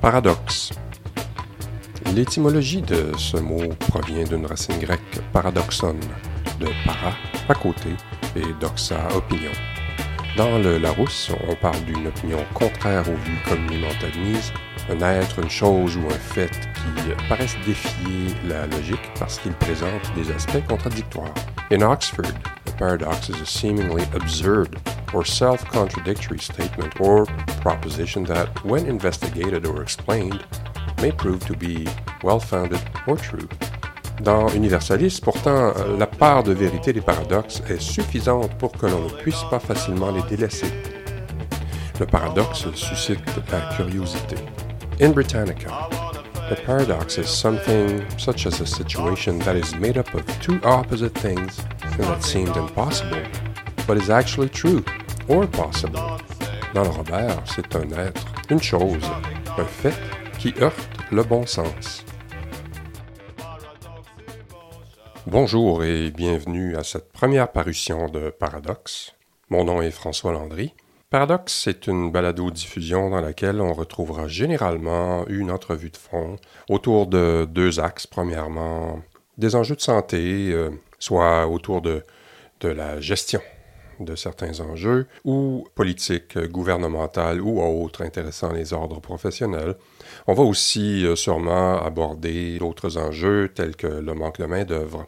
Paradoxe. L'étymologie de ce mot provient d'une racine grecque paradoxon, de para, à côté, et doxa, opinion. Dans le Larousse, on parle d'une opinion contraire aux vues communément admises, un être, une chose ou un fait qui paraissent défier la logique parce qu'il présente des aspects contradictoires. In Oxford, a paradox is a seemingly absurd or self-contradictory statement or proposition that, when investigated or explained, may prove to be well-founded or true. Dans Universalis, pourtant, la part de vérité des paradoxes est suffisante pour que l'on ne puisse pas facilement les délaisser. Le paradoxe suscite la curiosité. In Britannica, a paradox is something such as a situation that is made up of two opposite things and that seemed impossible, but is actually true or possible. Dans le Robert, c'est un être, une chose, un fait qui heurte le bon sens. Bonjour et bienvenue à cette première parution de Paradoxe. Mon nom est François Landry. Paradoxe, c'est une balado-diffusion dans laquelle on retrouvera généralement une entrevue de fond autour de deux axes. Premièrement, des enjeux de santé, euh, soit autour de, de la gestion de certains enjeux, ou politiques, gouvernementales ou autres intéressant les ordres professionnels. On va aussi euh, sûrement aborder d'autres enjeux tels que le manque de main-d'œuvre.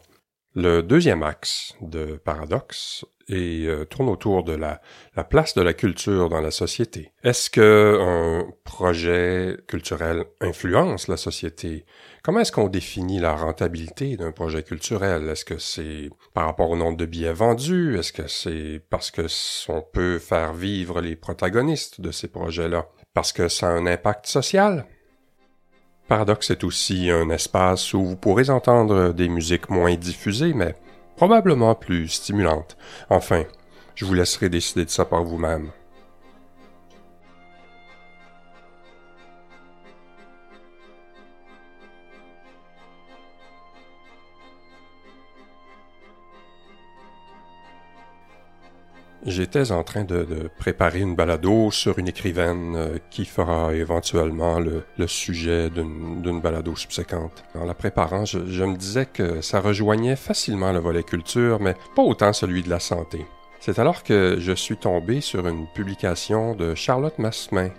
Le deuxième axe de Paradoxe et euh, tourne autour de la, la, place de la culture dans la société. Est-ce que un projet culturel influence la société Comment est-ce qu'on définit la rentabilité d'un projet culturel? Est-ce que c'est par rapport au nombre de billets vendus? Est-ce que c'est parce que on peut faire vivre les protagonistes de ces projets-là? Parce que ça a un impact social? Paradoxe est aussi un espace où vous pourrez entendre des musiques moins diffusées, mais probablement plus stimulantes. Enfin, je vous laisserai décider de ça par vous-même. J'étais en train de, préparer une balado sur une écrivaine euh, qui fera éventuellement le, sujet d'une balado subséquente. En la préparant, je, me disais que ça rejoignait facilement le volet culture, mais pas autant celui de la santé. C'est alors que je suis tombé sur une publication de Charlotte Massemin,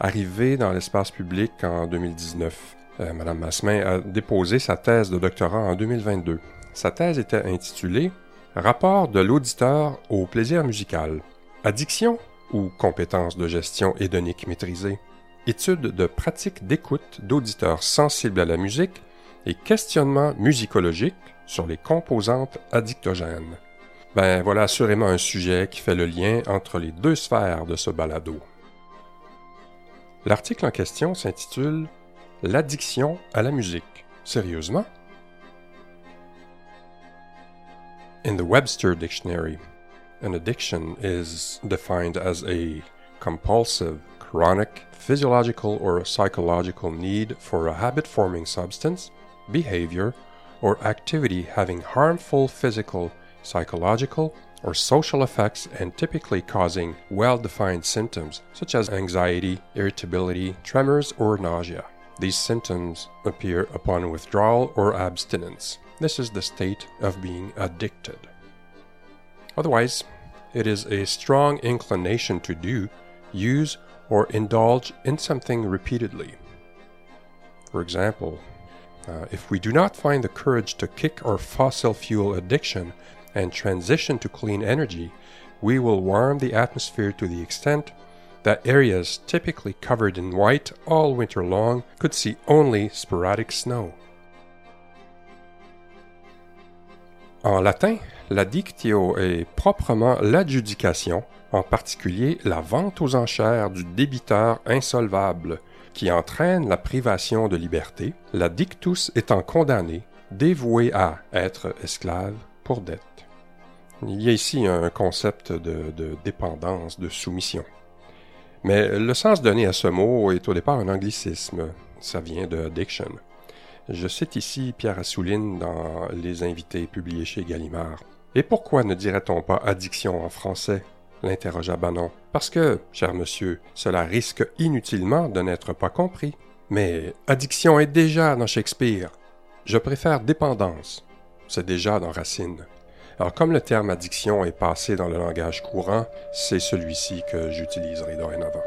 arrivée dans l'espace public en 2019. Euh, Madame Massemin a déposé sa thèse de doctorat en 2022. Sa thèse était intitulée Rapport de l'auditeur au plaisir musical. Addiction ou compétences de gestion hédonique maîtrisée. Étude de pratiques d'écoute d'auditeurs sensibles à la musique et questionnement musicologique sur les composantes addictogènes. Ben voilà assurément un sujet qui fait le lien entre les deux sphères de ce balado. L'article en question s'intitule L'addiction à la musique. Sérieusement? In the Webster Dictionary, an addiction is defined as a compulsive, chronic, physiological or psychological need for a habit forming substance, behavior, or activity having harmful physical, psychological, or social effects and typically causing well defined symptoms such as anxiety, irritability, tremors, or nausea. These symptoms appear upon withdrawal or abstinence. This is the state of being addicted. Otherwise, it is a strong inclination to do, use, or indulge in something repeatedly. For example, uh, if we do not find the courage to kick our fossil fuel addiction and transition to clean energy, we will warm the atmosphere to the extent that areas typically covered in white all winter long could see only sporadic snow. En latin, l'addictio est proprement l'adjudication, en particulier la vente aux enchères du débiteur insolvable, qui entraîne la privation de liberté, la dictus étant condamné, dévoué à être esclave pour dette. Il y a ici un concept de, de dépendance, de soumission. Mais le sens donné à ce mot est au départ un anglicisme. Ça vient de addiction. Je cite ici Pierre Assouline dans Les invités publiés chez Gallimard. Et pourquoi ne dirait-on pas addiction en français? l'interrogea Bannon. Parce que, cher monsieur, cela risque inutilement de n'être pas compris. Mais addiction est déjà dans Shakespeare. Je préfère dépendance. C'est déjà dans Racine. Alors comme le terme addiction est passé dans le langage courant, c'est celui-ci que j'utiliserai dorénavant.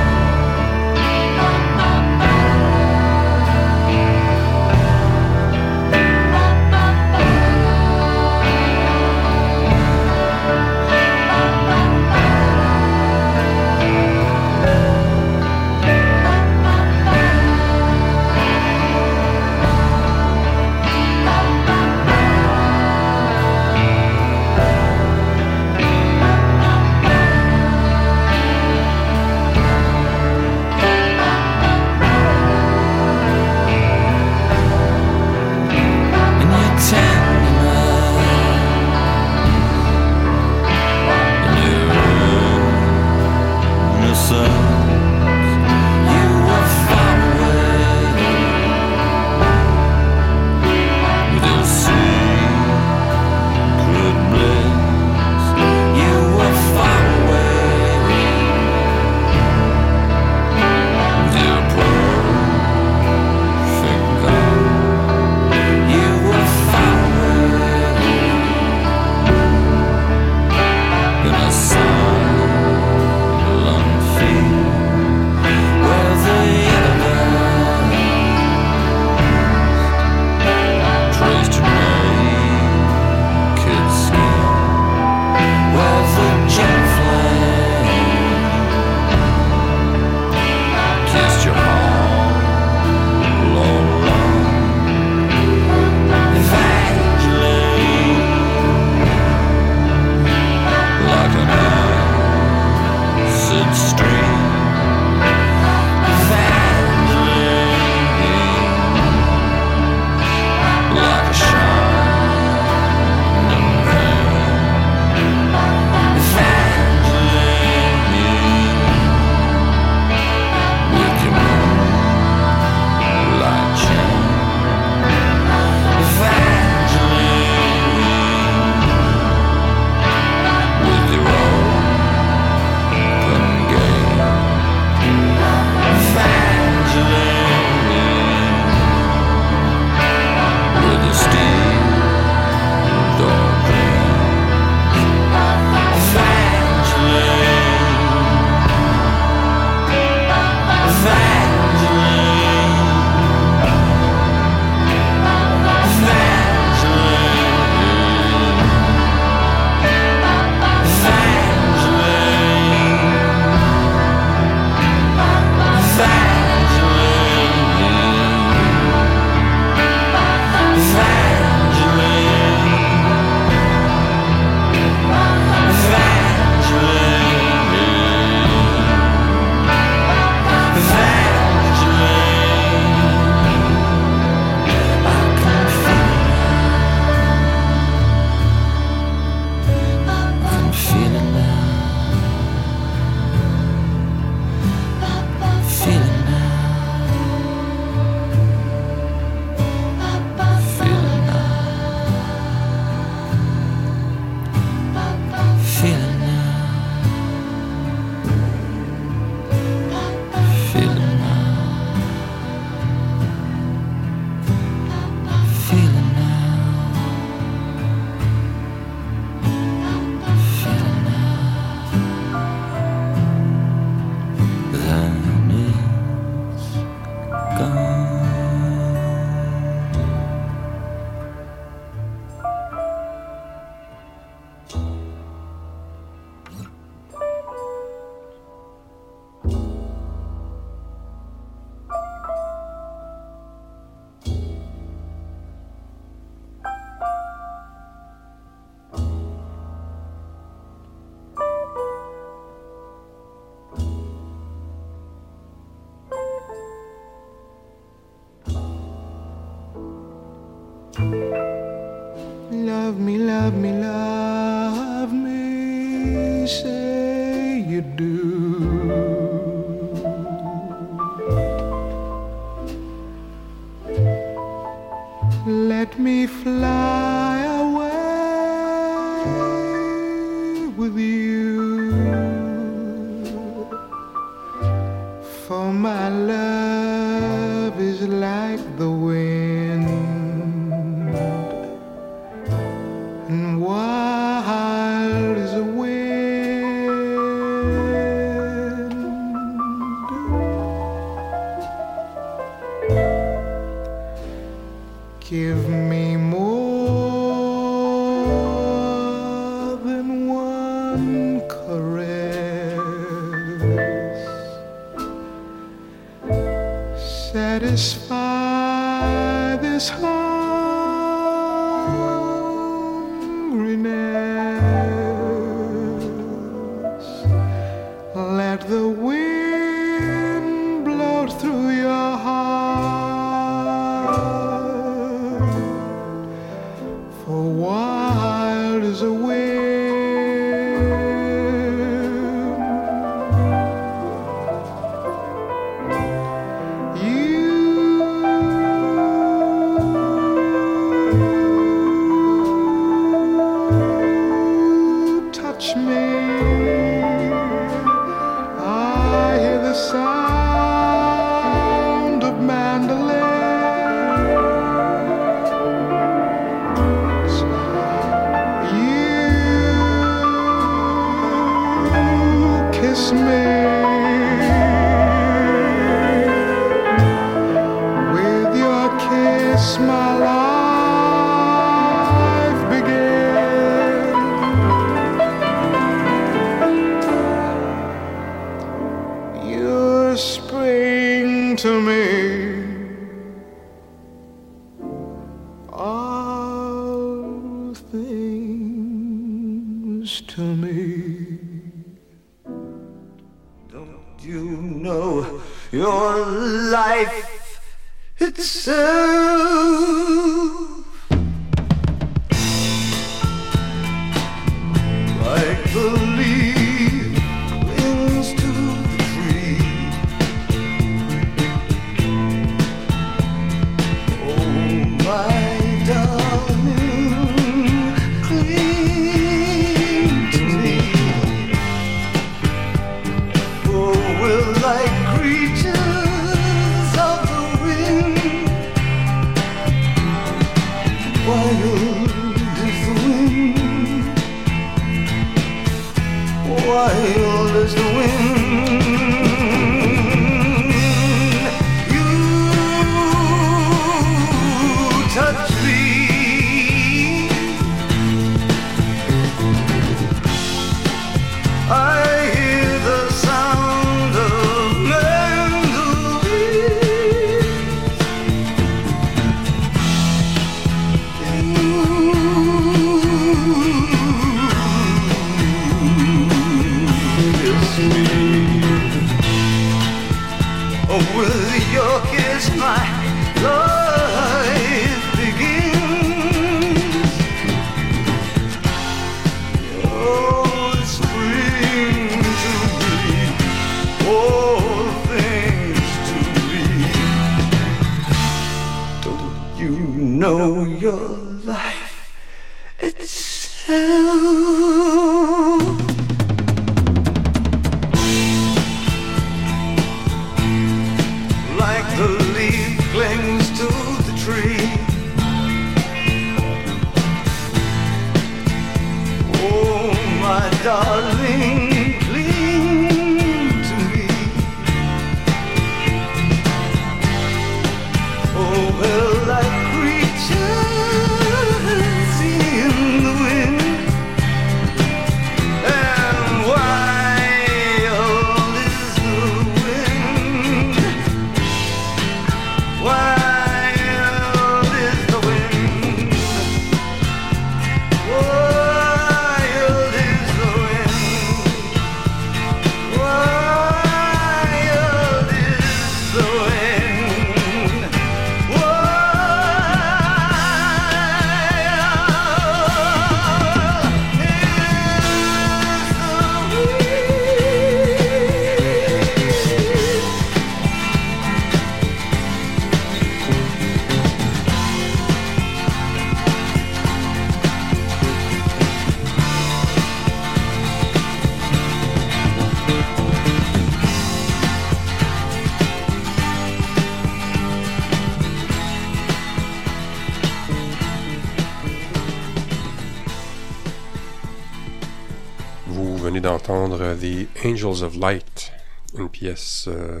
Of Light, une pièce euh,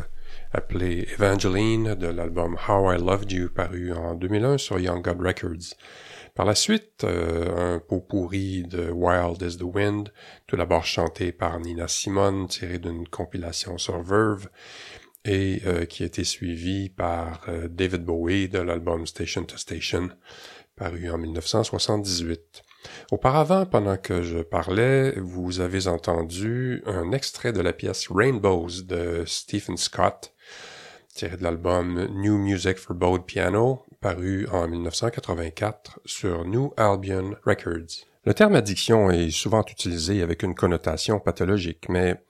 appelée Evangeline de l'album How I Loved You paru en 2001 sur Young God Records. Par la suite, euh, un pot pourri de Wild is the Wind, tout d'abord chanté par Nina Simone, tiré d'une compilation sur Verve, et euh, qui a été suivi par David Bowie de l'album Station to Station, paru en 1978. Auparavant, pendant que je parlais, vous avez entendu un extrait de la pièce Rainbows de Stephen Scott, tiré de l'album New Music for Bode Piano, paru en 1984 sur New Albion Records. Le terme addiction est souvent utilisé avec une connotation pathologique, mais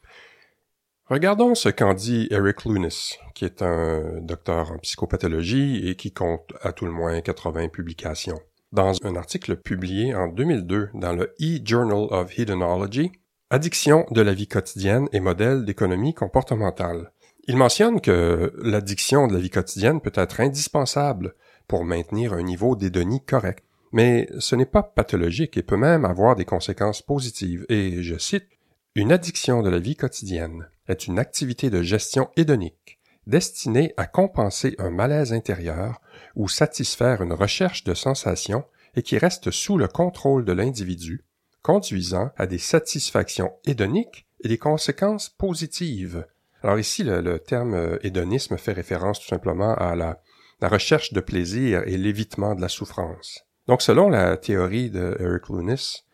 regardons ce qu'en dit Eric Lunis, qui est un docteur en psychopathologie et qui compte à tout le moins 80 publications. Dans un article publié en 2002 dans le E-Journal of Hedonology, Addiction de la vie quotidienne et modèle d'économie comportementale. Il mentionne que l'addiction de la vie quotidienne peut être indispensable pour maintenir un niveau d'hédonie correct. Mais ce n'est pas pathologique et peut même avoir des conséquences positives. Et je cite, Une addiction de la vie quotidienne est une activité de gestion hédonique destinée à compenser un malaise intérieur ou satisfaire une recherche de sensations et qui reste sous le contrôle de l'individu, conduisant à des satisfactions hédoniques et des conséquences positives. Alors ici, le, terme euh, hédonisme fait référence tout simplement à la, la recherche de plaisir et l'évitement de la souffrance. Donc selon la théorie de Eric Lunis,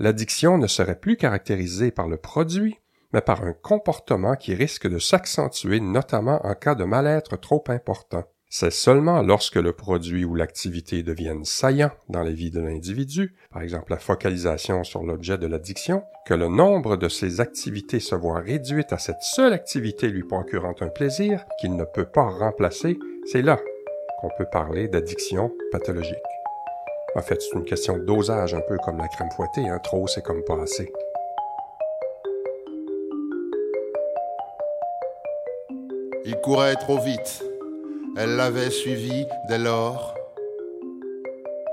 l'addiction ne serait plus caractérisée par le produit, mais par un comportement qui risque de s'accentuer notamment en cas de mal-être trop important. C'est seulement lorsque le produit ou l'activité deviennent saillants dans la vie de l'individu, par exemple la focalisation sur l'objet de l'addiction, que le nombre de ces activités se voit réduite à cette seule activité lui procurant un plaisir qu'il ne peut pas remplacer, c'est là qu'on peut parler d'addiction pathologique. En fait, c'est une question de dosage, un peu comme la crème fouettée, hein? trop c'est comme pas assez. Il courait trop vite. Elle l'avait suivi dès lors.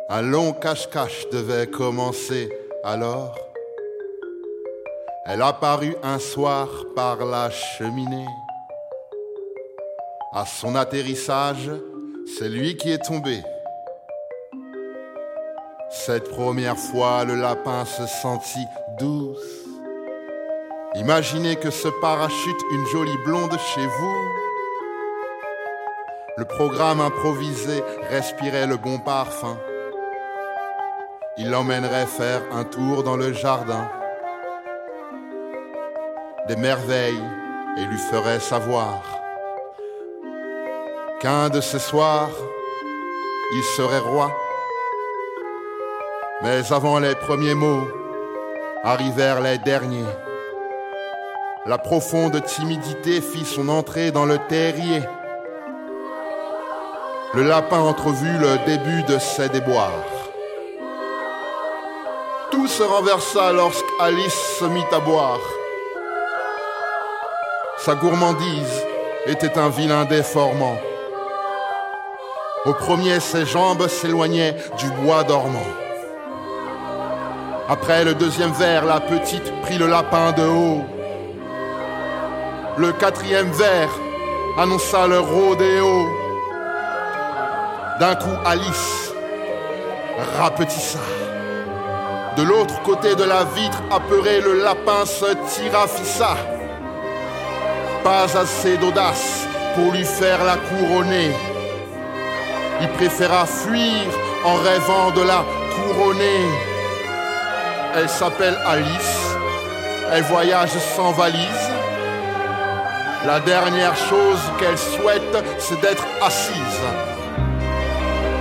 Un long cache-cache devait commencer alors. Elle apparut un soir par la cheminée. À son atterrissage, c'est lui qui est tombé. Cette première fois, le lapin se sentit douce. Imaginez que ce parachute une jolie blonde chez vous. Le programme improvisé respirait le bon parfum. Il l'emmènerait faire un tour dans le jardin. Des merveilles et lui ferait savoir qu'un de ces soirs, il serait roi. Mais avant les premiers mots, arrivèrent les derniers. La profonde timidité fit son entrée dans le terrier. Le lapin entrevut le début de ses déboires. Tout se renversa lorsqu'Alice se mit à boire. Sa gourmandise était un vilain déformant. Au premier, ses jambes s'éloignaient du bois dormant. Après le deuxième verre, la petite prit le lapin de haut. Le quatrième verre annonça le rodéo. D'un coup, Alice rapetissa. De l'autre côté de la vitre, apeuré, le lapin se tira fissa. Pas assez d'audace pour lui faire la couronner. Il préféra fuir en rêvant de la couronner. Elle s'appelle Alice. Elle voyage sans valise. La dernière chose qu'elle souhaite, c'est d'être assise.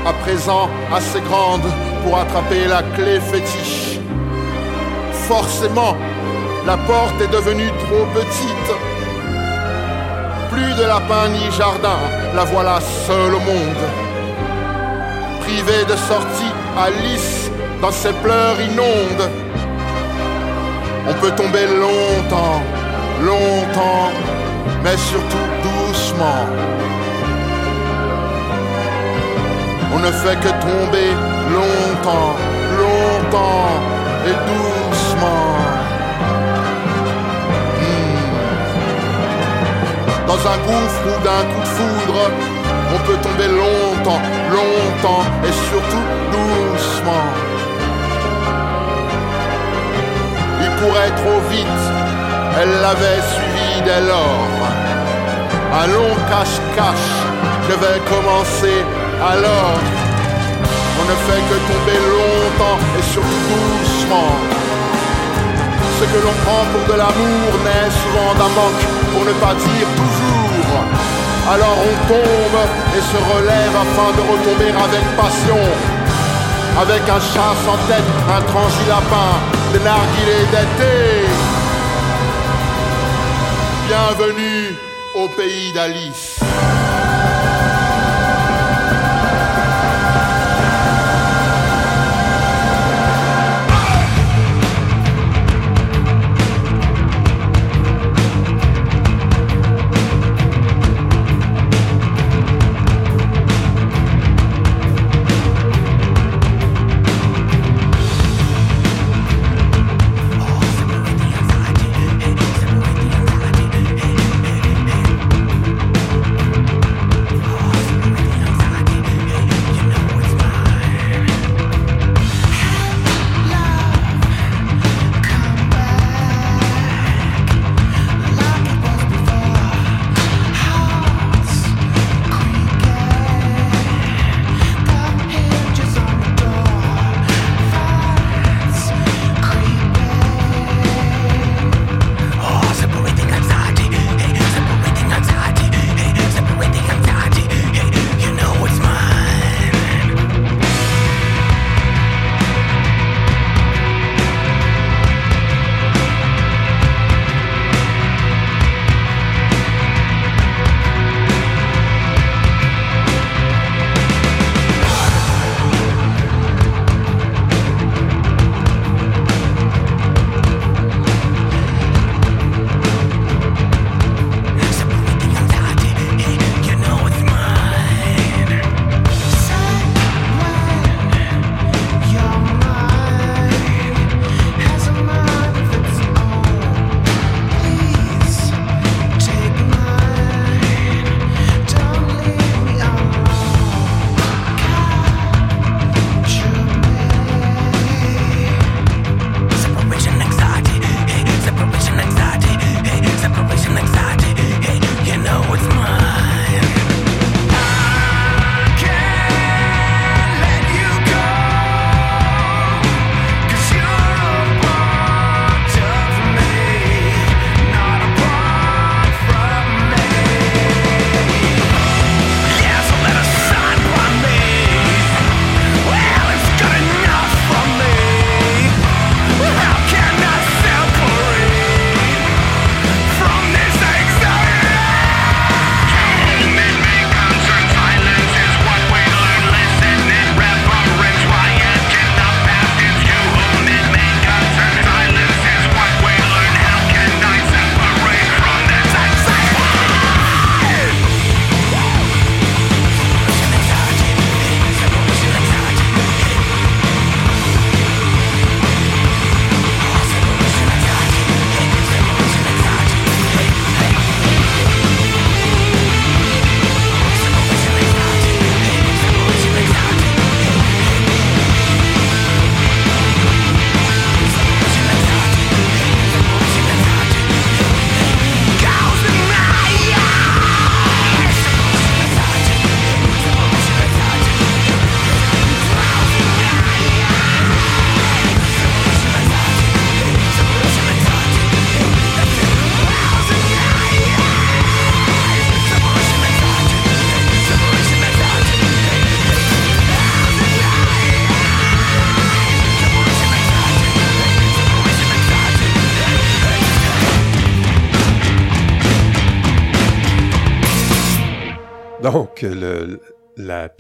À présent assez grande pour attraper la clé fétiche. Forcément, la porte est devenue trop petite. Plus de lapin ni jardin, la voilà seule au monde. Privée de sortie, Alice, dans ses pleurs inondes. On peut tomber longtemps, longtemps, mais surtout doucement. On ne fait que tomber longtemps, longtemps et doucement. Hmm. Dans un gouffre ou d'un coup de foudre, on peut tomber longtemps, longtemps et surtout doucement. Il courait trop vite, elle l'avait suivi dès lors. Un long cache-cache devait commencer alors. On ne fait que tomber longtemps et surtout doucement. Ce que l'on prend pour de l'amour naît souvent d'un manque, pour ne pas dire toujours. Alors on tombe et se relève afin de retomber avec passion. Avec un chat sans tête, un lapin, des narguilés d'été. Bienvenue au pays d'Alice.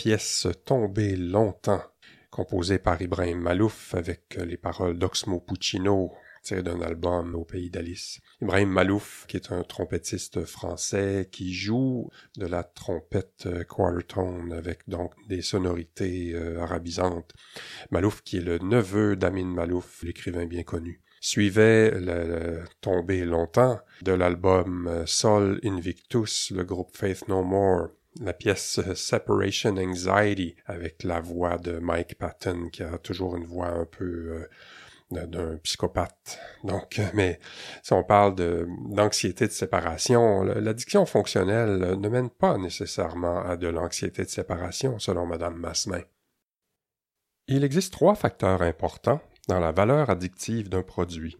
Pièce Tombée longtemps, composée par Ibrahim Malouf avec les paroles d'Oxmo Puccino, tiré d'un album au pays d'Alice. Ibrahim Malouf, qui est un trompettiste français qui joue de la trompette quarter avec donc des sonorités euh, arabisantes. Malouf, qui est le neveu d'Amin Malouf, l'écrivain bien connu suivait le, tombé longtemps de l'album euh, Sol Invictus, le groupe Faith No More, la pièce euh, Separation Anxiety avec la voix de Mike Patton qui a toujours une voix un peu euh, d'un psychopathe. Donc, mais si on parle d'anxiété de, séparation, l'addiction fonctionnelle ne mène pas nécessairement à de l'anxiété de séparation, selon Madame Massemin. Il existe trois facteurs importants dans la valeur addictive d'un produit.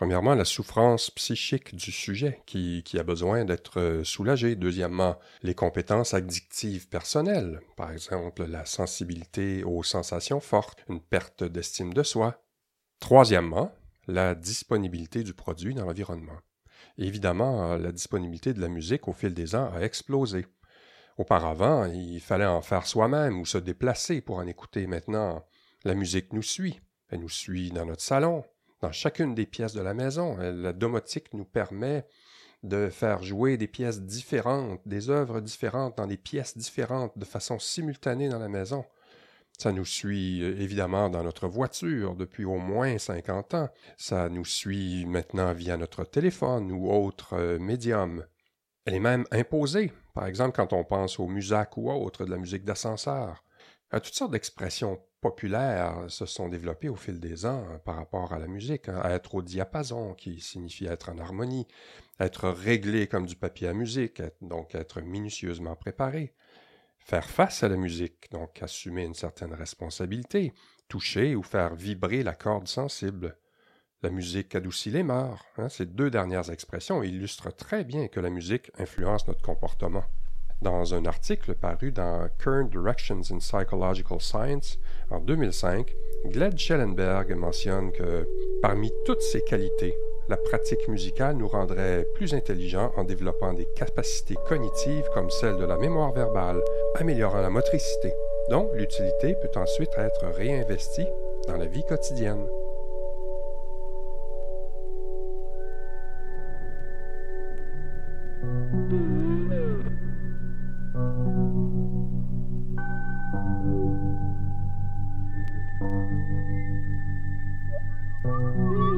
Premièrement, la souffrance psychique du sujet qui, a besoin d'être euh, soulagé. Deuxièmement, les compétences addictives personnelles, par exemple la sensibilité aux sensations fortes, une perte d'estime de soi. Troisièmement, la disponibilité du produit dans l'environnement. Évidemment, la disponibilité de la musique au fil des ans a explosé. Auparavant, il fallait en faire soi-même ou se déplacer pour en écouter. Maintenant, la musique nous suit. Elle nous suit dans notre salon, dans chacune des pièces de la maison. La domotique nous permet de faire jouer des pièces différentes, des œuvres différentes dans des pièces différentes de façon simultanée dans la maison. Ça nous suit euh, évidemment dans notre voiture depuis au moins 50 ans. Ça nous suit maintenant via notre téléphone ou autre euh, médium. Elle est même imposée, par exemple quand on pense au musac ou autre, de la musique d'ascenseur. À toutes sortes d'expressions populaires se sont développées au fil des ans hein, par rapport à la musique. Hein. être au diapason, qui signifie être en harmonie, être réglé comme du papier à musique, donc être minutieusement préparé. Faire face à la musique, donc assumer une certaine responsabilité, toucher ou faire vibrer la corde sensible. La musique adoucit les morts. Hein. Ces deux dernières expressions illustrent très bien que la musique influence notre comportement dans un article paru dans Current Directions in Psychological Science en 2005, Gled Schellenberg mentionne que parmi toutes ses qualités, la pratique musicale nous rendrait plus intelligents en développant des capacités cognitives comme celle de la mémoire verbale, améliorant la motricité, dont l'utilité peut ensuite être réinvestie dans la vie quotidienne. Mm-hmm. Música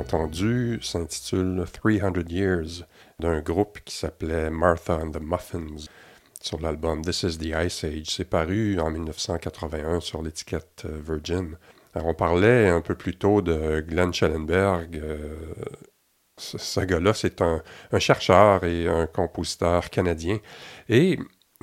entendue s'intitule 300 Years d'un groupe qui s'appelait Martha and the Muffins sur l'album This is the Ice Age. C'est paru en 1981 sur l'étiquette euh, Virgin. Alors, on parlait un peu plus tôt de Glenn Schellenberg. euh, ce, ce gars-là, c'est un, un chercheur et un compositeur canadien. Et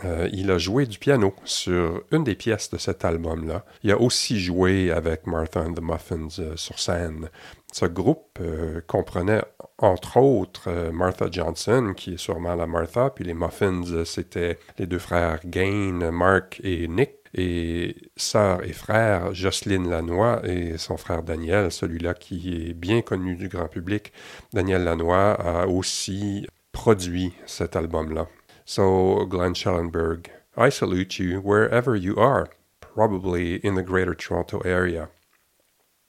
euh, il a joué du piano sur une des pièces de cet album-là. Il a aussi joué avec Martha and the Muffins euh, sur scène. Ce groupe euh, comprenait entre autres Martha Johnson, qui est sûrement la Martha, puis les Muffins, c'était les deux frères Gain, Mark et Nick, et sœur et frère Jocelyne Lanois et son frère Daniel, celui-là qui est bien connu du grand public. Daniel Lanois a aussi produit cet album-là. So, Glenn Schellenberg, I salute you wherever you are, probably in the Greater Toronto area.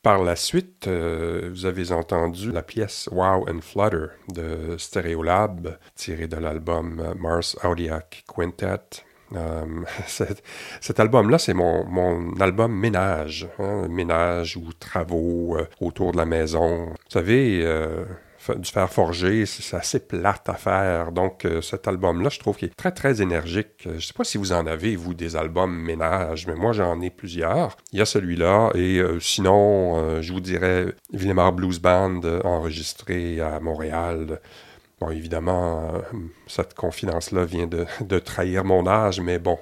Par la suite, euh, vous avez entendu la pièce Wow and Flutter de Stereolab, tirée de l'album Mars Audiac Quintet. Euh, cet, album-là, c'est mon, album ménage, hein, ménage ou travaux euh, autour de la maison. Vous savez, du fer forgé, c'est assez plate à faire. Donc, euh, cet album-là, je trouve qu'il est très, très énergique. Euh, Je sais pas si vous en avez, vous, des albums ménage, mais moi, j'en ai plusieurs. Il y a celui-là, et euh, sinon, je vous dirais Villemar Blues Band, enregistré à Montréal. Bon, évidemment, cette confidence-là vient de, trahir mon âge, mais bon.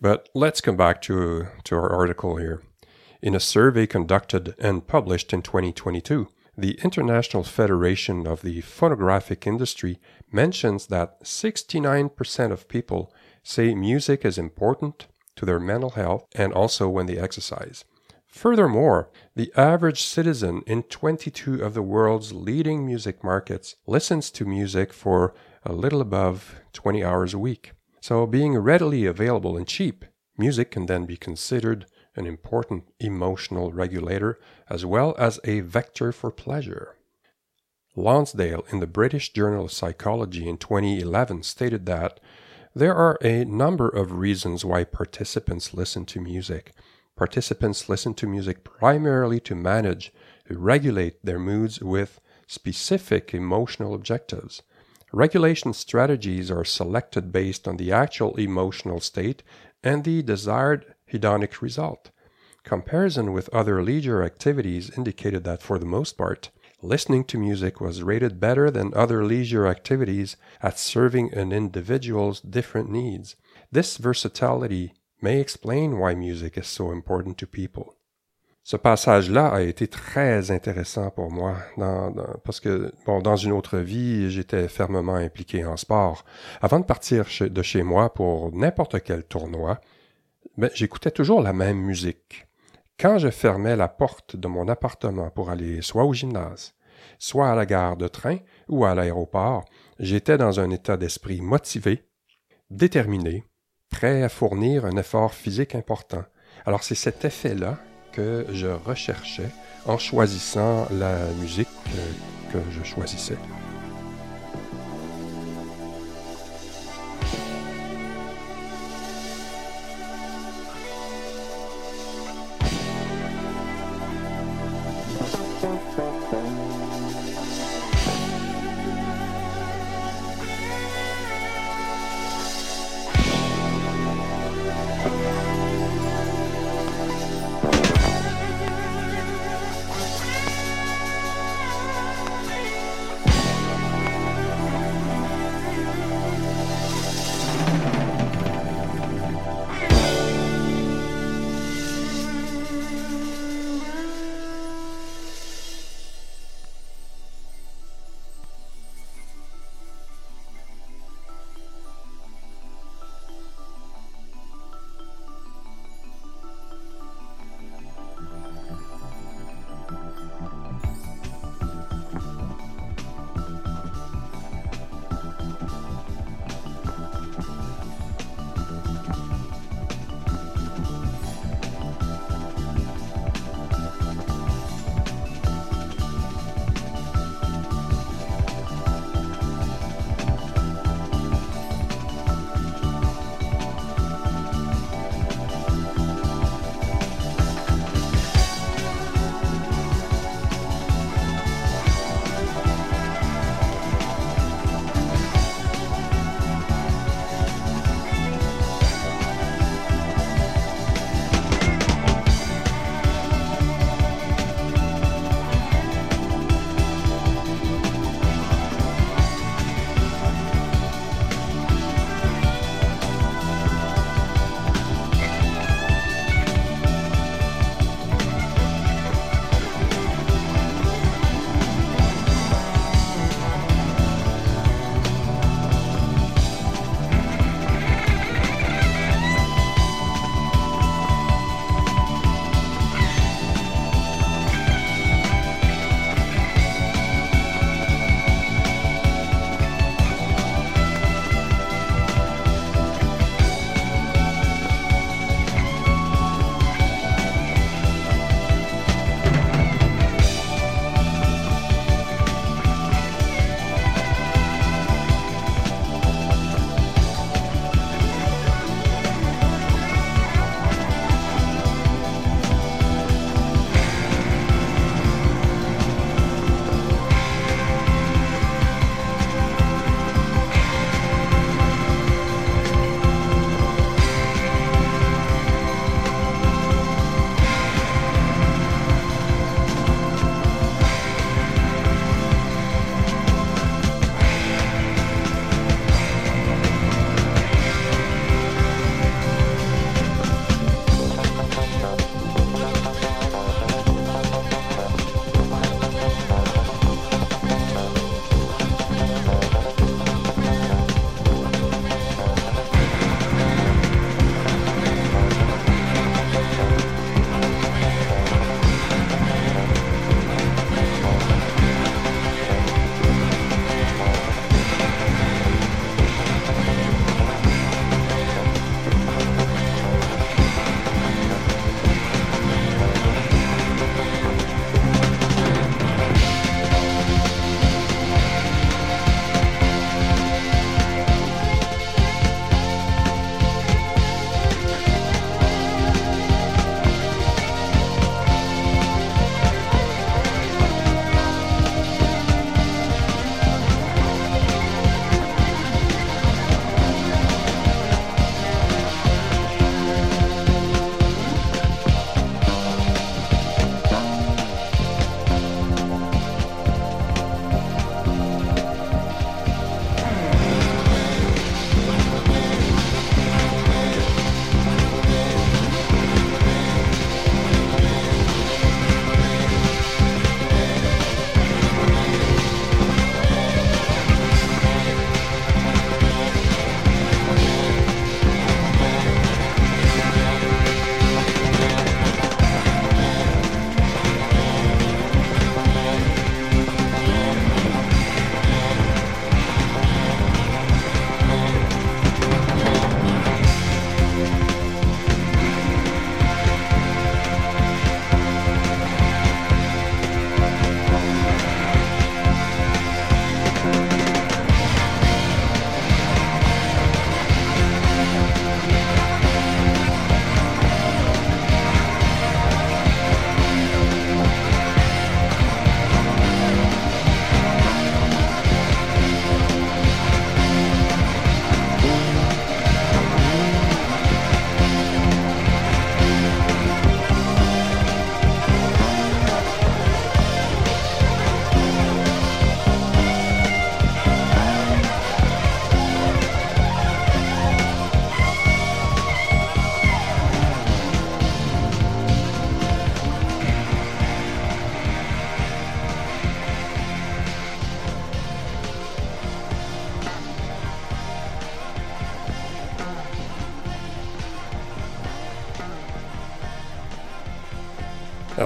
But let's come back to our article here. In a survey conducted and published in 2022, The International Federation of the Phonographic Industry mentions that 69% of people say music is important to their mental health and also when they exercise. Furthermore, the average citizen in 22 of the world's leading music markets listens to music for a little above 20 hours a week. So, being readily available and cheap, music can then be considered an important emotional regulator as well as a vector for pleasure. Lonsdale in the British Journal of Psychology in 2011 stated that there are a number of reasons why participants listen to music. Participants listen to music primarily to manage, regulate their moods with specific emotional objectives. Regulation strategies are selected based on the actual emotional state and the desired hedonic result. Comparison with other leisure activities indicated that for the most part, listening to music was rated better than other leisure activities at serving an individual's different needs. This versatility may explain why music is so important to people. Ce passage-là a été très intéressant pour moi dans, parce que, bon, dans une autre vie, j'étais fermement impliqué en sport. Avant de partir de chez moi pour n'importe quel tournoi, j'écoutais toujours la même musique. Quand je fermais la porte de mon appartement pour aller soit au gymnase, soit à la gare de train ou à l'aéroport, j'étais dans un état d'esprit motivé, déterminé, prêt à fournir un effort physique important. Alors c'est cet effet-là que je recherchais en choisissant la musique que je choisissais.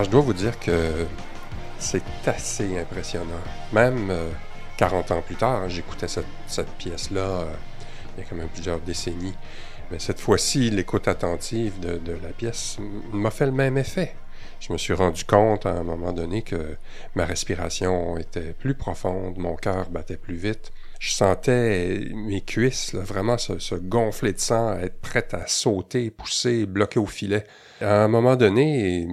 Je dois vous dire que c'est assez impressionnant. Même euh, 40 ans plus tard, j'écoutais cette, pièce-là euh, il y a quand même plusieurs décennies. Mais cette fois-ci, l'écoute attentive de, la pièce m'a fait le même effet. Je me suis rendu compte à un moment donné que ma respiration était plus profonde, mon cœur battait plus vite. Je sentais mes cuisses là, vraiment se, se gonfler de sang, être prête à sauter, pousser, bloquer au filet. À un moment donné,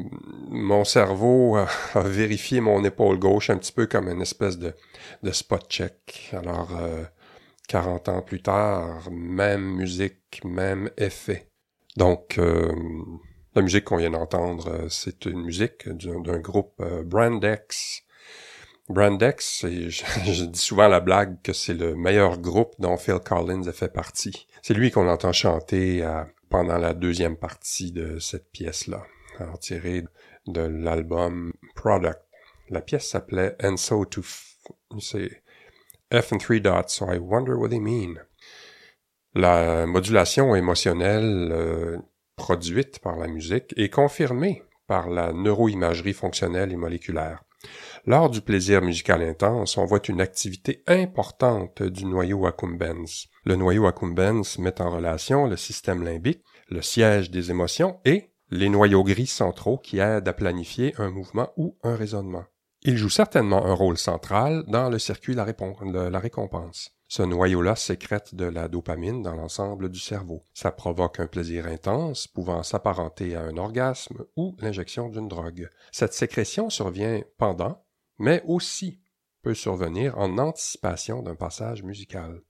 mon cerveau a, a vérifié mon épaule gauche un petit peu comme une espèce de, de spot check. Alors, euh, 40 ans plus tard, même musique, même effet. Donc, euh, la musique qu'on vient d'entendre, euh, c'est une musique d'un groupe euh, Brandex. Brandex, je, dis souvent la blague que c'est le meilleur groupe dont Phil Collins a fait partie. C'est lui qu'on entend chanter euh, pendant la deuxième partie de cette pièce-là, tirée de l'album Product. La pièce s'appelait And So to... C'est F and three dots, so I wonder what they mean. La modulation émotionnelle euh, produite par la musique est confirmée par la neuroimagerie fonctionnelle et moléculaire. Lors du plaisir musical intense, on voit une activité importante du noyau accumbens. Le noyau accumbens met en relation le système limbique, le siège des émotions et les noyaux gris centraux qui aident à planifier un mouvement ou un raisonnement. Il joue certainement un rôle central dans le circuit de la, récompense. Ce noyau-là sécrète de la dopamine dans l'ensemble du cerveau. Ça provoque un plaisir intense, pouvant s'apparenter à un orgasme ou l'injection d'une drogue. Cette sécrétion survient pendant, mais aussi peut survenir en anticipation d'un passage musical.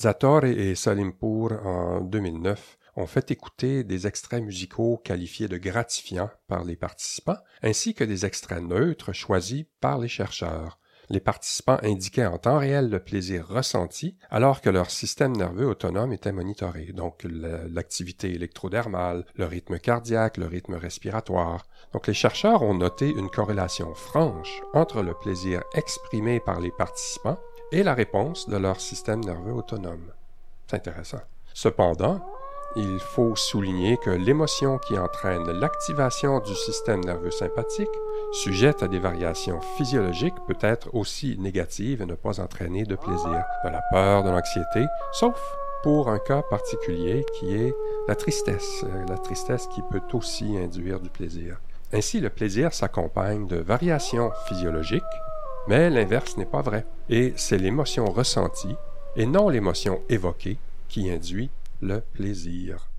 Zator et Salimpour, en 2009, ont fait écouter des extraits musicaux qualifiés de gratifiants par les participants, ainsi que des extraits neutres choisis par les chercheurs. Les participants indiquaient en temps réel le plaisir ressenti alors que leur système nerveux autonome était monitoré, donc l'activité électrodermale, le rythme cardiaque, le rythme respiratoire. Donc les chercheurs ont noté une corrélation franche entre le plaisir exprimé par les participants et la réponse de leur système nerveux autonome. C'est intéressant. Cependant, il faut souligner que l'émotion qui entraîne l'activation du système nerveux sympathique, sujette à des variations physiologiques, peut être aussi négative et ne pas entraîner de plaisir, de la peur, de l'anxiété, sauf pour un cas particulier qui est la tristesse, euh, la tristesse qui peut aussi induire du plaisir. Ainsi, le plaisir s'accompagne de variations physiologiques, mais l'inverse n'est pas vrai. Et c'est l'émotion ressentie, et non l'émotion évoquée, qui induit le plaisir.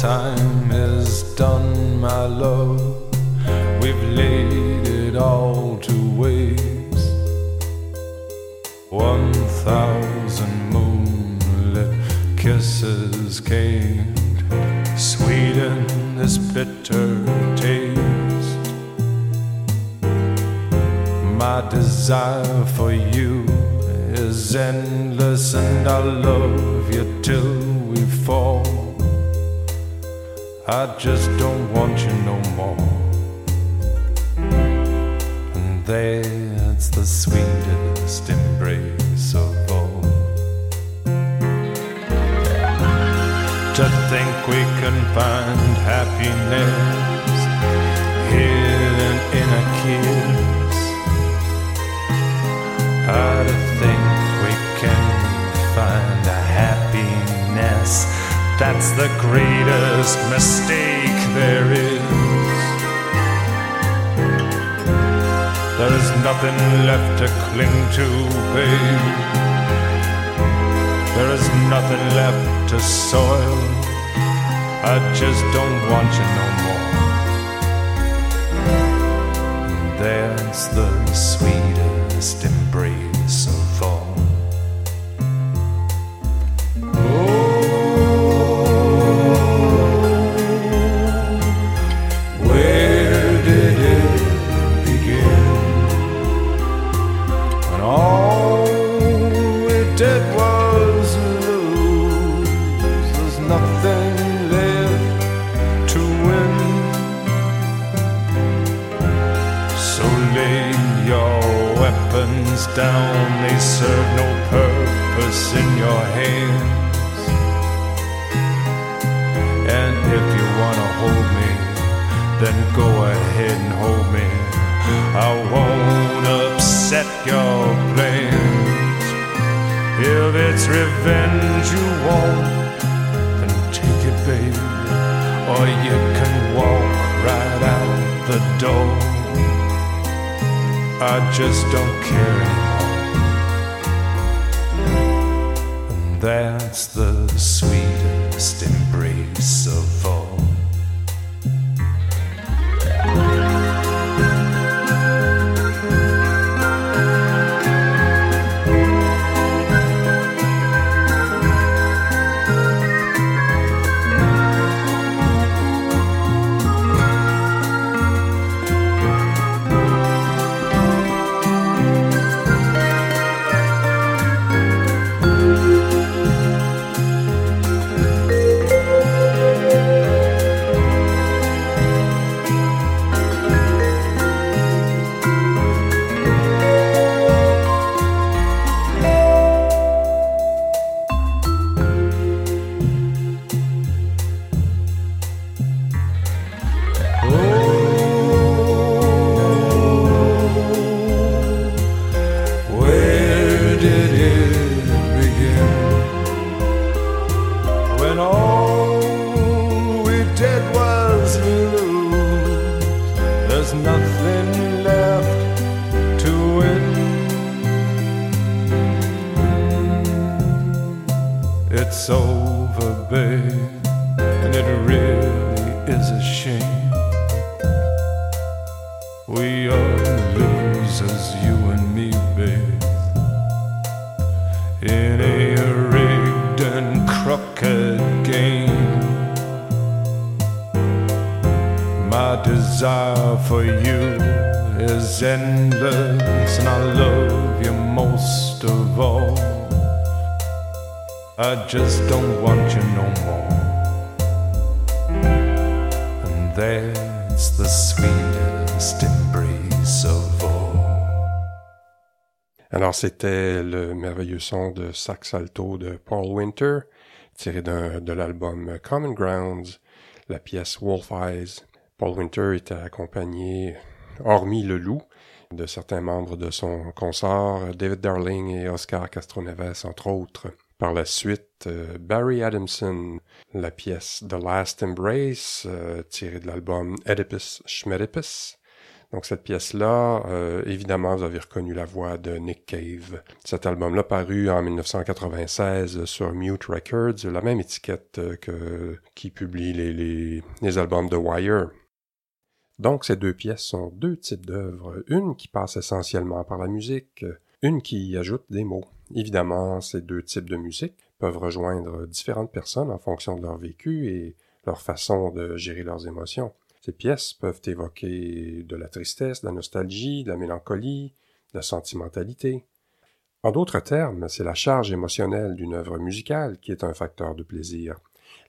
Time is done, my love. We've laid it all to waste. One thousand moonlit kisses can't sweeten this bitter taste. My desire for you is endless, and I'll love you till I just don't want you no more. And that's the sweetest embrace of all. To think we can find happiness That's the greatest mistake there is. There is nothing left to cling to, babe. There is nothing left to soil. I just don't want you no more. That's the sweetest embrace I just don't care anymore. And that's the sweetest just don't want you no more. And that's the sweetest embrace of all. Alors, c'était le merveilleux son de sax alto de Paul Winter, tiré de l'album Common Grounds, la pièce Wolf Eyes. Paul Winter était accompagné, hormis le loup, de certains membres de son consort, David Darling et Oscar Castroneves, entre autres. Par la suite, Barry Adamson, la pièce The Last Embrace, euh, tirée de l'album Oedipus Schmedipus Donc cette pièce-là, euh, évidemment, vous avez reconnu la voix de Nick Cave. Cet album-là paru en 1996 sur Mute Records, la même étiquette euh, que qui publie les, albums de Wire. Donc ces deux pièces sont deux types d'œuvres, une qui passe essentiellement par la musique, une qui ajoute des mots. Évidemment, ces deux types de musique peuvent rejoindre différentes personnes en fonction de leur vécu et leur façon de gérer leurs émotions. Ces pièces peuvent évoquer de la tristesse, de la nostalgie, de la mélancolie, de la sentimentalité. En d'autres termes, c'est la charge émotionnelle d'une œuvre musicale qui est un facteur de plaisir.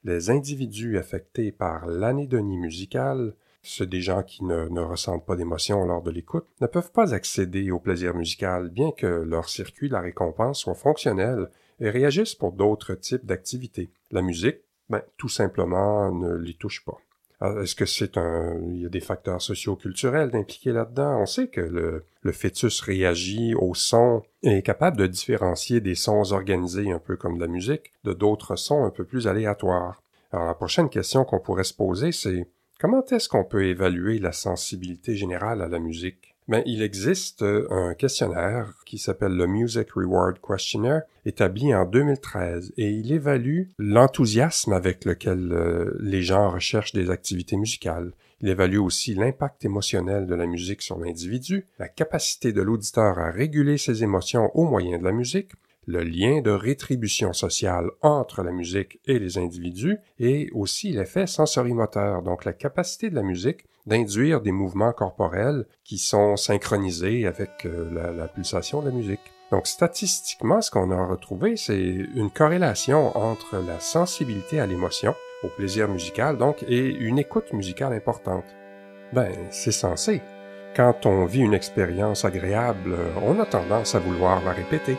Les individus affectés par l'anédonie musicale, ceux des gens qui ne, ne ressentent pas d'émotion lors de l'écoute, ne peuvent pas accéder au plaisir musical, bien que leur circuit la récompense soit fonctionnel et réagissent pour d'autres types d'activités. La musique, ben, tout simplement, ne les touche pas. Est-ce que c'est un... Il y a des facteurs socioculturels impliqués là-dedans? On sait que le, fœtus réagit au son et est capable de différencier des sons organisés un peu comme la musique de d'autres sons un peu plus aléatoires. Alors la prochaine question qu'on pourrait se poser, c'est comment est-ce qu'on peut évaluer la sensibilité générale à la musique? Il existe euh, un questionnaire qui s'appelle le Music Reward Questionnaire, établi en 2013, et il évalue l'enthousiasme avec lequel euh, les gens recherchent des activités musicales. Il évalue aussi l'impact émotionnel de la musique sur l'individu, la capacité de l'auditeur à réguler ses émotions au moyen de la musique, le lien de rétribution sociale entre la musique et les individus, et aussi l'effet sensorimoteur, donc la capacité de la musique d'induire des mouvements corporels qui sont synchronisés avec euh, la, la pulsation de la musique. Donc statistiquement, ce qu'on a retrouvé, c'est une corrélation entre la sensibilité à l'émotion, au plaisir musical donc, et une écoute musicale importante. Ben, c'est censé. Quand on vit une expérience agréable, on a tendance à vouloir la répéter.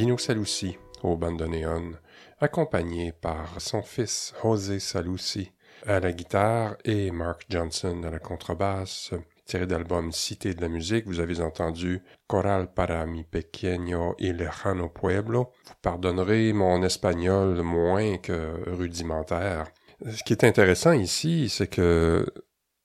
Dino au bandoneon, accompagné par son fils José Saluzzi à la guitare et Mark Johnson à la contrebasse. Tiré d'album Cité de la musique, vous avez entendu Choral para mi pequeño y lejano pueblo. Vous pardonnerez mon espagnol moins que rudimentaire. Ce qui est intéressant ici, c'est que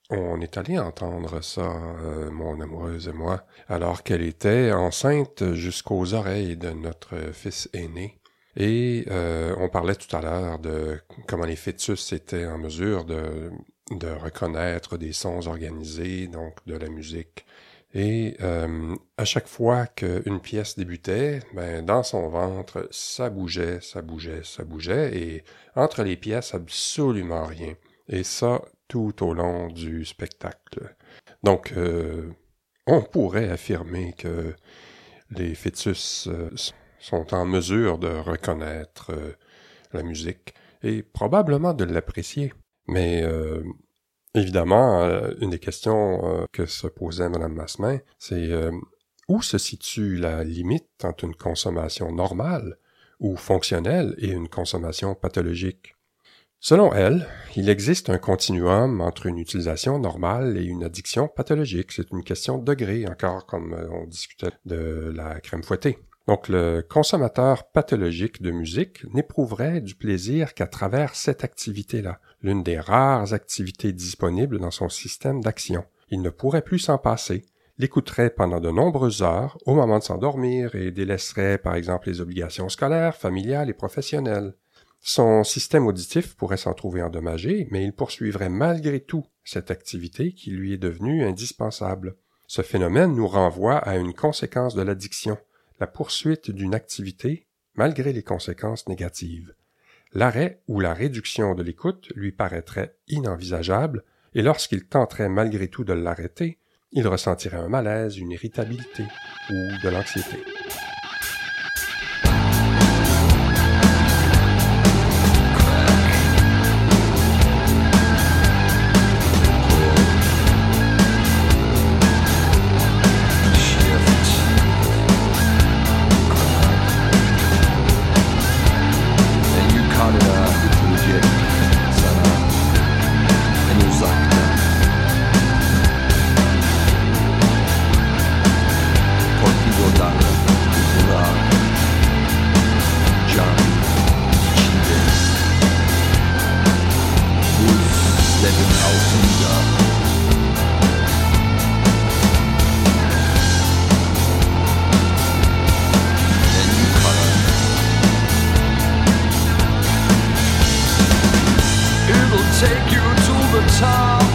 on est allé entendre ça, euh, mon amoureuse et moi, alors qu'elle était enceinte jusqu'aux oreilles de notre fils aîné. Et euh, on parlait tout à l'heure de comment les fœtus étaient en mesure de, de reconnaître des sons organisés, donc de la musique. Et euh, à chaque fois qu'une pièce débutait, ben, dans son ventre, ça bougeait, ça bougeait, ça bougeait, et entre les pièces, absolument rien. Et ça, tout au long du spectacle. Donc, euh, on pourrait affirmer que les fœtus euh, sont en mesure de reconnaître euh, la musique et probablement de l'apprécier. Mais euh, évidemment, une des questions que se posait Mme Massemin, c'est où se situe la limite entre une consommation normale ou fonctionnelle et une consommation pathologique? Selon elle, il existe un continuum entre une utilisation normale et une addiction pathologique. C'est une question de degré, encore comme euh, on discutait de la crème fouettée. Donc le consommateur pathologique de musique n'éprouverait du plaisir qu'à travers cette activité-là, l'une des rares activités disponibles dans son système d'action. Il ne pourrait plus s'en passer, l'écouterait pendant de nombreuses heures au moment de s'endormir et délaisserait par exemple les obligations scolaires, familiales et professionnelles. Son système auditif pourrait s'en trouver endommagé, mais il poursuivrait malgré tout cette activité qui lui est devenue indispensable. Ce phénomène nous renvoie à une conséquence de l'addiction, la poursuite d'une activité malgré les conséquences négatives. L'arrêt ou la réduction de l'écoute lui paraîtrait inenvisageable, et lorsqu'il tenterait malgré tout de l'arrêter, il ressentirait un malaise, une irritabilité ou de l'anxiété. take you to the top.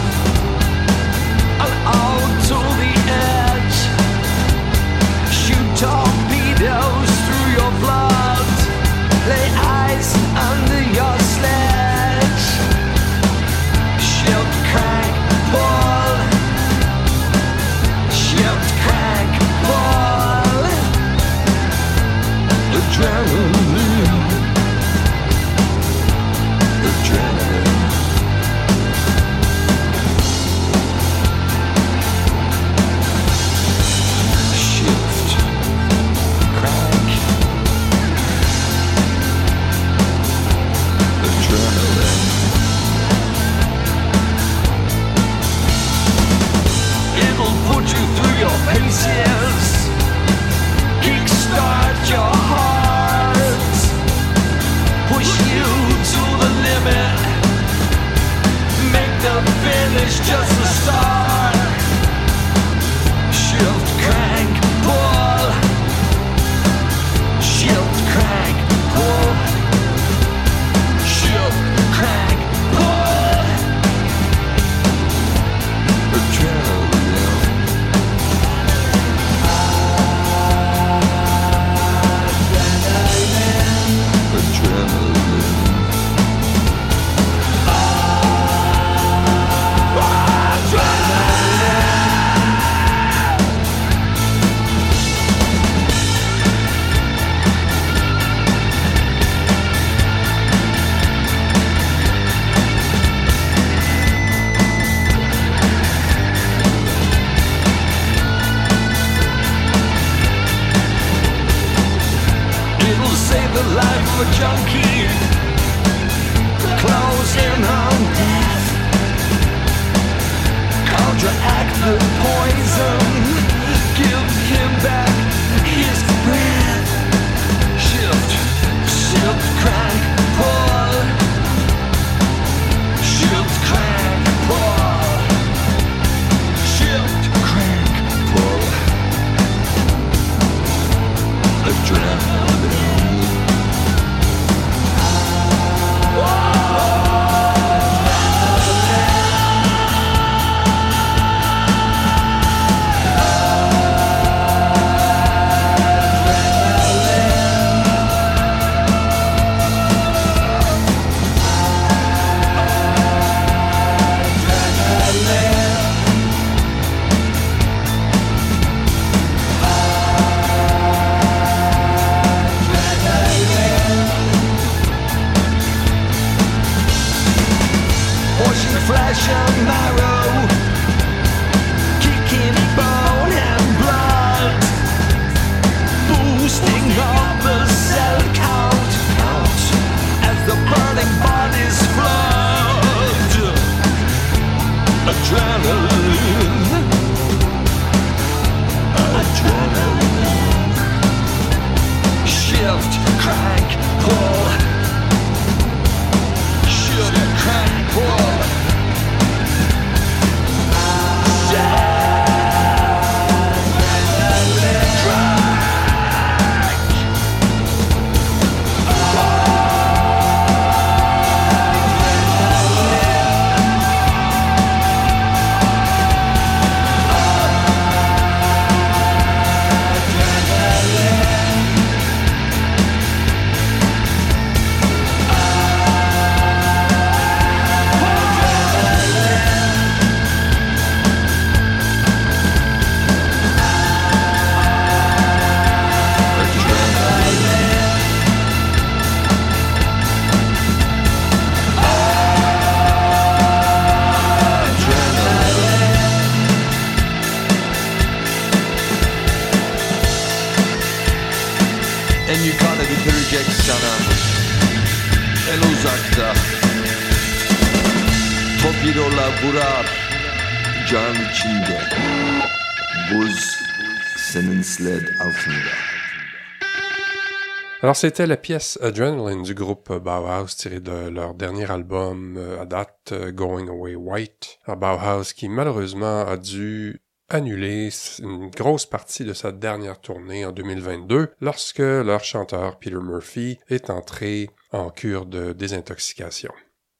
Alors, c'était la pièce Adrenaline du groupe Bauhaus tirée de leur dernier album euh, à date, euh, Going Away White. Bauhaus qui malheureusement a dû annuler une grosse partie de sa dernière tournée en 2022 lorsque leur chanteur Peter Murphy est entré en cure de désintoxication.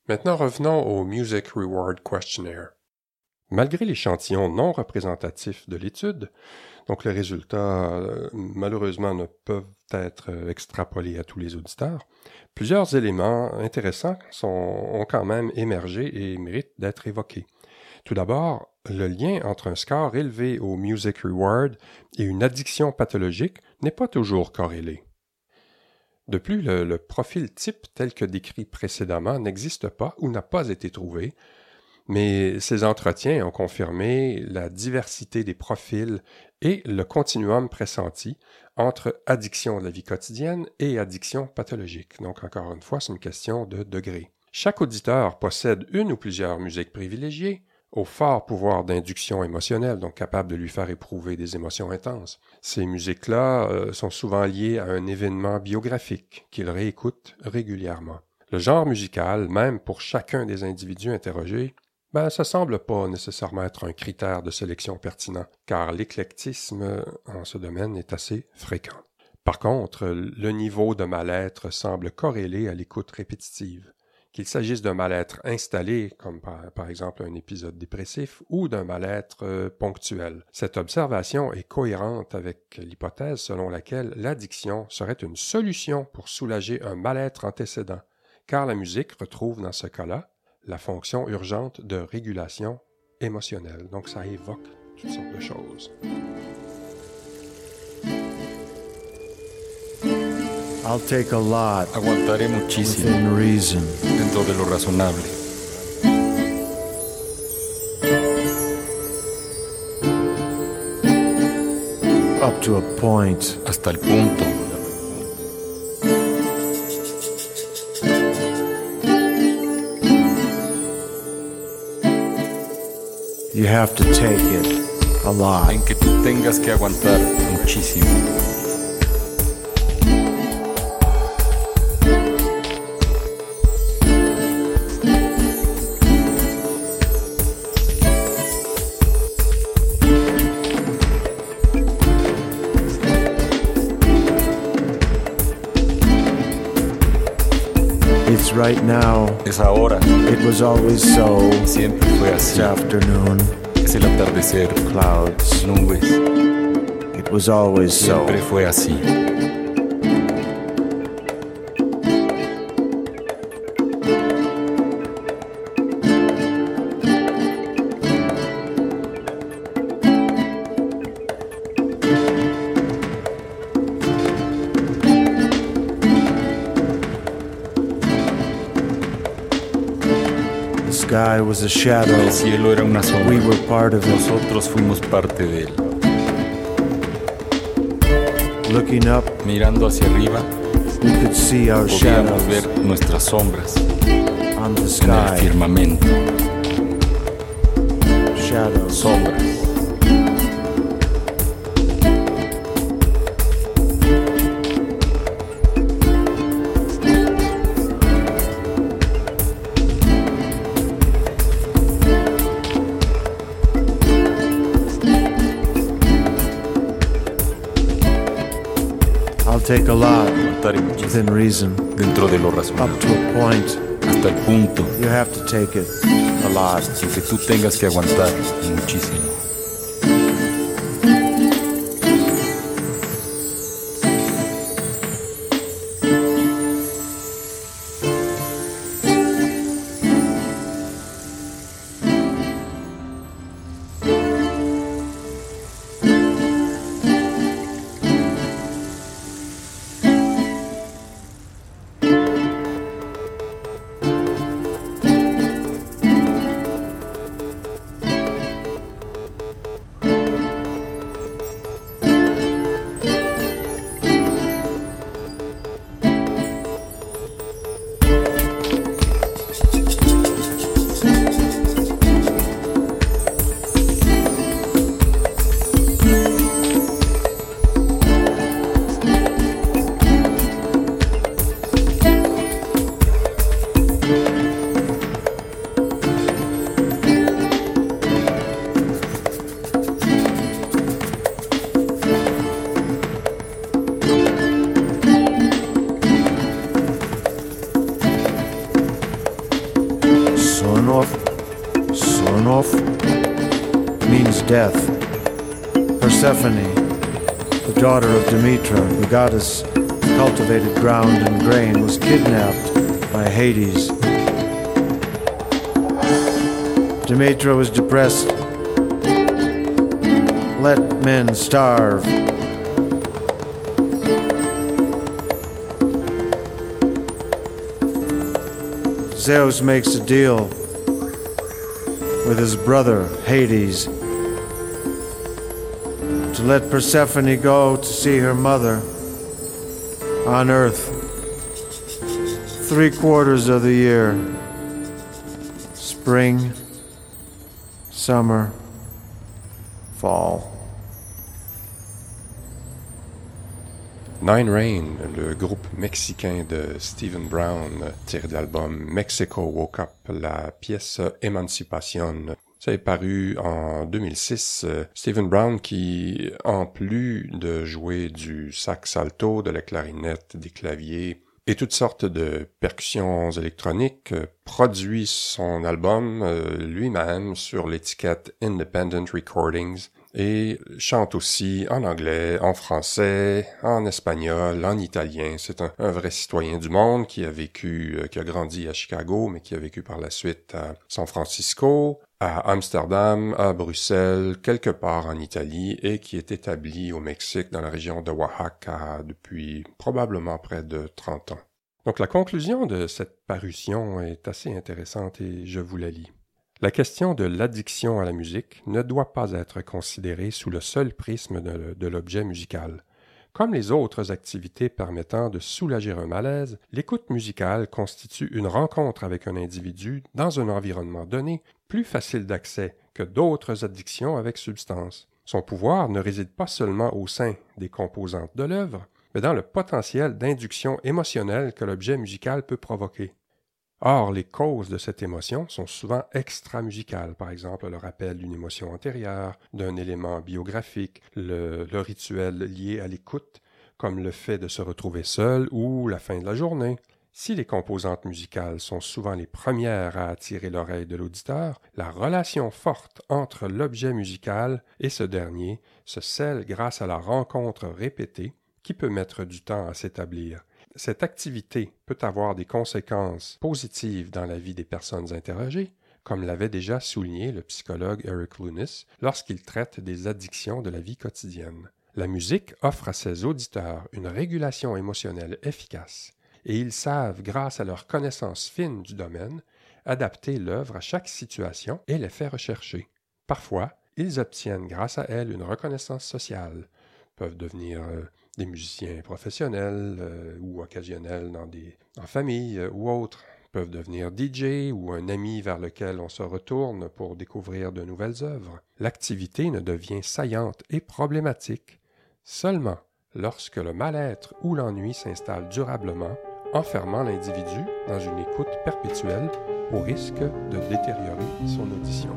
Maintenant, revenons au Music Reward Questionnaire. Malgré l'échantillon non représentatif de l'étude, donc les résultats euh, malheureusement ne peuvent être euh, extrapolés à tous les auditeurs, plusieurs éléments intéressants ont quand même émergé et méritent d'être évoqués. Tout d'abord, le lien entre un score élevé au Music Reward et une addiction pathologique n'est pas toujours corrélé. De plus, le profil type tel que décrit précédemment n'existe pas ou n'a pas été trouvé, mais ces entretiens ont confirmé la diversité des profils et le continuum pressenti entre addiction de la vie quotidienne et addiction pathologique. Donc, encore une fois, c'est une question de degré. Chaque auditeur possède une ou plusieurs musiques privilégiées, au fort pouvoir d'induction émotionnelle, donc capable de lui faire éprouver des émotions intenses. Ces musiques-là euh, sont souvent liées à un événement biographique qu'il réécoute régulièrement. Le genre musical, même pour chacun des individus interrogés, ben, ça semble pas nécessairement être un critère de sélection pertinent, car l'éclectisme en ce domaine est assez fréquent. Par contre, le niveau de mal-être semble corrélé à l'écoute répétitive. Qu'il s'agisse d'un mal-être installé, comme par, par, exemple un épisode dépressif, ou d'un mal-être euh, ponctuel. Cette observation est cohérente avec l'hypothèse selon laquelle l'addiction serait une solution pour soulager un mal-être antécédent, car la musique retrouve dans ce cas-là la fonction urgente de régulation émotionnelle. Donc ça évoque toutes sortes de choses. I'll take a lot Aguantaré muchísimo within reason. dentro de lo razonable. Up to a point. Hasta el punto You have to take it a lot. en que tú tengas que aguantar muchísimo. It's right now. Es ahora, It was always so. siempre fue así. afternoon, Es el atardecer, clouds. nubes, It was always so. siempre fue así. Was a shadow. El cielo era una We sombra. were part of. Nosotros fuimos parte de él. Looking up, Mirando hacia arriba, we could see our podíamos shadows ver nuestras sombras on the en el sky. firmamento. Shadows. Sombras. Muchísimo within reason. dentro de lo Up to a point, Hasta el punto you have to take it a lot. que tú tengas que aguantar muchísimo. Of cultivated ground and grain, was kidnapped by Hades. Demetra was depressed. Let men starve. Zeus makes a deal with his brother Hades to let Persephone go to see her mother on Earth three quarters of the year spring, summer, fall. Nine Rain, le groupe mexicain de Stephen Brown, tiré de l'album Mexico Woke Up, la pièce Emancipation. Ça est paru en 2006. Euh, Stephen Brown qui, en plus de jouer du sax alto, de la clarinette, des claviers et toutes sortes de percussions électroniques, euh, produit son album euh, lui-même sur l'étiquette Independent Recordings et chante aussi en anglais, en français, en espagnol, en italien. C'est un, vrai citoyen du monde qui a vécu, qui a grandi à Chicago, mais qui a vécu par la suite à San Francisco, à Amsterdam, à Bruxelles, quelque part en Italie, et qui est établi au Mexique dans la région de Oaxaca depuis probablement près de 30 ans. Donc la conclusion de cette parution est assez intéressante et je vous la lis. La question de l'addiction à la musique ne doit pas être considérée sous le seul prisme de, l'objet musical. Comme les autres activités permettant de soulager un malaise, l'écoute musicale constitue une rencontre avec un individu dans un environnement donné plus facile d'accès que d'autres addictions avec substance. Son pouvoir ne réside pas seulement au sein des composantes de l'œuvre, mais dans le potentiel d'induction émotionnelle que l'objet musical peut provoquer. Or, les causes de cette émotion sont souvent extra-musicales, par exemple le rappel d'une émotion antérieure, d'un élément biographique, le, le rituel lié à l'écoute, comme le fait de se retrouver seul ou la fin de la journée. Si les composantes musicales sont souvent les premières à attirer l'oreille de l'auditeur, la relation forte entre l'objet musical et ce dernier se scelle grâce à la rencontre répétée qui peut mettre du temps à s'établir. Cette activité peut avoir des conséquences positives dans la vie des personnes interrogées, comme l'avait déjà souligné le psychologue Eric Lunis lorsqu'il traite des addictions de la vie quotidienne. La musique offre à ses auditeurs une régulation émotionnelle efficace, et ils savent, grâce à leur connaissance fine du domaine, adapter l'œuvre à chaque situation et les faire rechercher. Parfois, ils obtiennent grâce à elle une reconnaissance sociale, peuvent devenir euh, des musiciens professionnels euh, ou occasionnels dans des, en famille euh, ou autres, peuvent devenir DJ ou un ami vers lequel on se retourne pour découvrir de nouvelles œuvres. L'activité ne devient saillante et problématique seulement lorsque le mal-être ou l'ennui s'installe durablement, enfermant l'individu dans une écoute perpétuelle au risque de détériorer son audition.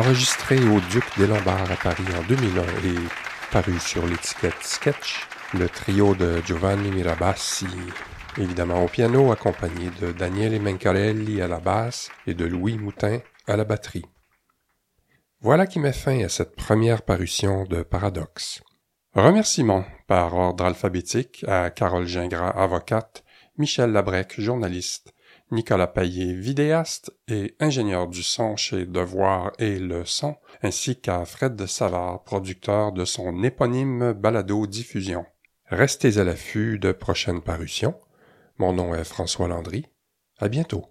Enregistré au Duc des Lombards à Paris en 2001 et paru sur l'étiquette Sketch, le trio de Giovanni Mirabassi, évidemment au piano, accompagné de Daniele Mencarelli à la basse et de Louis Moutin à la batterie. Voilà qui met fin à cette première parution de Paradoxe. Remerciements par ordre alphabétique à Carole Gingras, avocate, Michel Labrec, journaliste, Nicolas Paillet, vidéaste et ingénieur du son chez Devoir et Le Son, ainsi qu'à Fred de Savard, producteur de son éponyme balado diffusion. Restez à l'affût de prochaines parutions. Mon nom est François Landry. À bientôt.